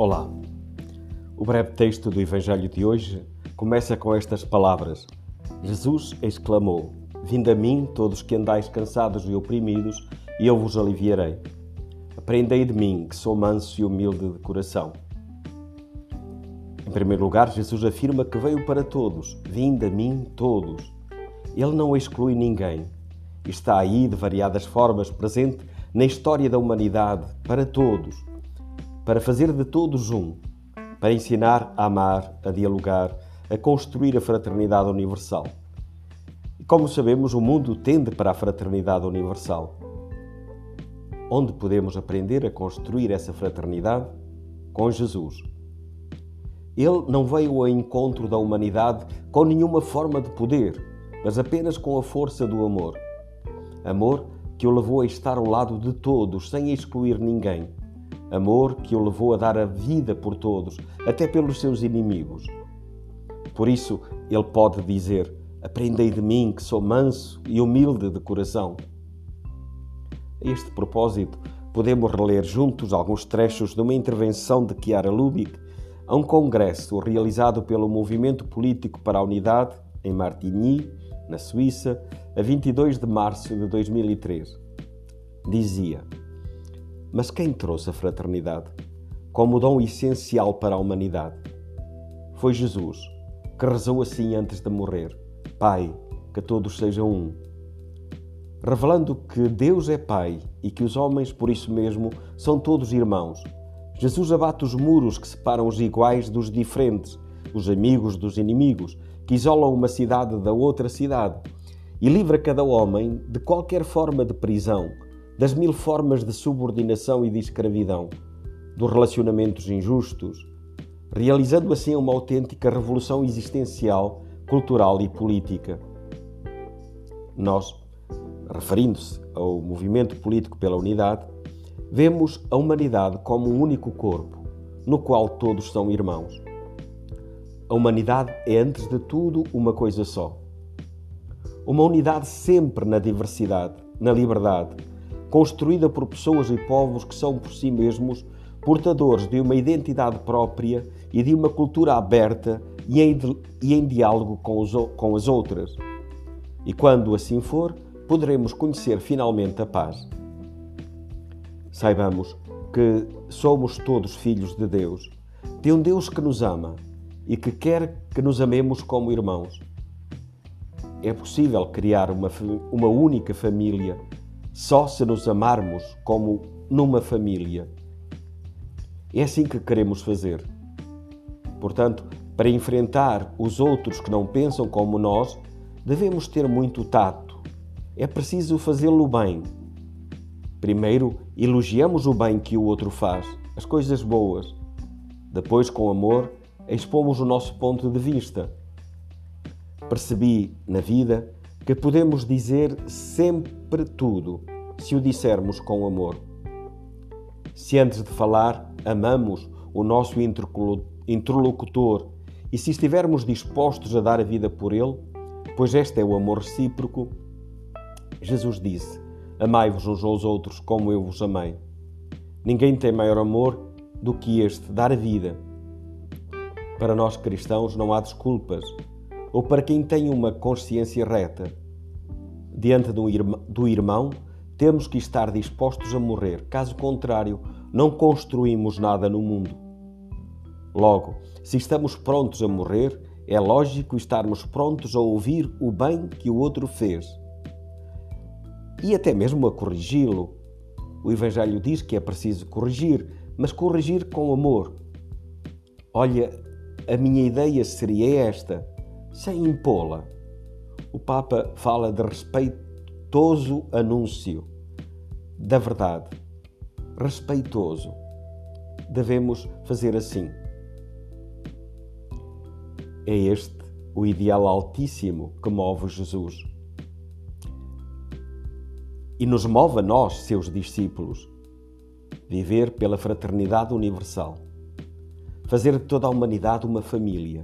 Olá. O breve texto do Evangelho de hoje começa com estas palavras: Jesus exclamou: Vinde a mim, todos que andais cansados e oprimidos, e eu vos aliviarei. Aprendei de mim, que sou manso e humilde de coração. Em primeiro lugar, Jesus afirma que veio para todos. Vinde a mim, todos. Ele não exclui ninguém. Está aí de variadas formas presente na história da humanidade, para todos, para fazer de todos um, para ensinar a amar, a dialogar, a construir a fraternidade universal. E como sabemos, o mundo tende para a fraternidade universal. Onde podemos aprender a construir essa fraternidade? Com Jesus. Ele não veio ao encontro da humanidade com nenhuma forma de poder, mas apenas com a força do amor. Amor que o levou a estar ao lado de todos, sem excluir ninguém. Amor que o levou a dar a vida por todos, até pelos seus inimigos. Por isso, ele pode dizer: Aprendei de mim, que sou manso e humilde de coração. A este propósito, podemos reler juntos alguns trechos de uma intervenção de Chiara Lubick a um congresso realizado pelo Movimento Político para a Unidade, em Martigny, na Suíça, a 22 de março de 2003. Dizia: Mas quem trouxe a fraternidade como dom essencial para a humanidade? Foi Jesus, que rezou assim antes de morrer: Pai, que todos sejam um. Revelando que Deus é Pai e que os homens, por isso mesmo, são todos irmãos, Jesus abate os muros que separam os iguais dos diferentes, os amigos dos inimigos, que isolam uma cidade da outra cidade, e livra cada homem de qualquer forma de prisão, das mil formas de subordinação e de escravidão, dos relacionamentos injustos, realizando assim uma autêntica revolução existencial, cultural e política. Nós, referindo-se ao movimento político pela unidade, vemos a humanidade como um único corpo, no qual todos são irmãos. A humanidade é, antes de tudo, uma coisa só. Uma unidade sempre na diversidade, na liberdade, construída por pessoas e povos que são por si mesmos portadores de uma identidade própria e de uma cultura aberta e em, e em diálogo com, os, com as outras. E quando assim for, poderemos conhecer finalmente a paz. Saibamos que somos todos filhos de Deus, de um Deus que nos ama e que quer que nos amemos como irmãos. É possível criar uma, uma única família só se nos amarmos como numa família. É assim que queremos fazer. Portanto, para enfrentar os outros que não pensam como nós, devemos ter muito tato. É preciso fazê-lo bem. Primeiro, elogiamos o bem que o outro faz, as coisas boas. Depois, com amor, expomos o nosso ponto de vista. Percebi na vida que podemos dizer sempre tudo se o dissermos com amor. Se antes de falar amamos o nosso interlocutor e se estivermos dispostos a dar a vida por ele, pois este é o amor recíproco, Jesus disse: Amai-vos uns aos outros como eu vos amei. Ninguém tem maior amor do que este, dar a vida para nós cristãos não há desculpas, ou para quem tem uma consciência reta. Diante do irmão, temos que estar dispostos a morrer, caso contrário, não construímos nada no mundo. Logo, se estamos prontos a morrer, é lógico estarmos prontos a ouvir o bem que o outro fez e até mesmo a corrigi-lo. O Evangelho diz que é preciso corrigir, mas corrigir com amor. Olha, a minha ideia seria esta, sem impô-la. O Papa fala de respeitoso anúncio da verdade. Respeitoso. Devemos fazer assim. É este o ideal altíssimo que move Jesus. E nos move a nós, seus discípulos, viver pela fraternidade universal fazer de toda a humanidade uma família.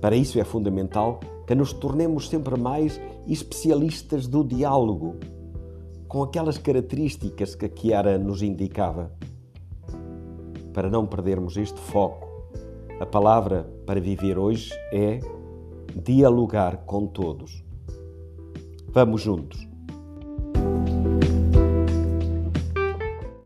Para isso é fundamental que nos tornemos sempre mais especialistas do diálogo, com aquelas características que a Chiara nos indicava. para não perdermos este foco, a palavra para viver hoje é dialogar com todos. Vamos juntos.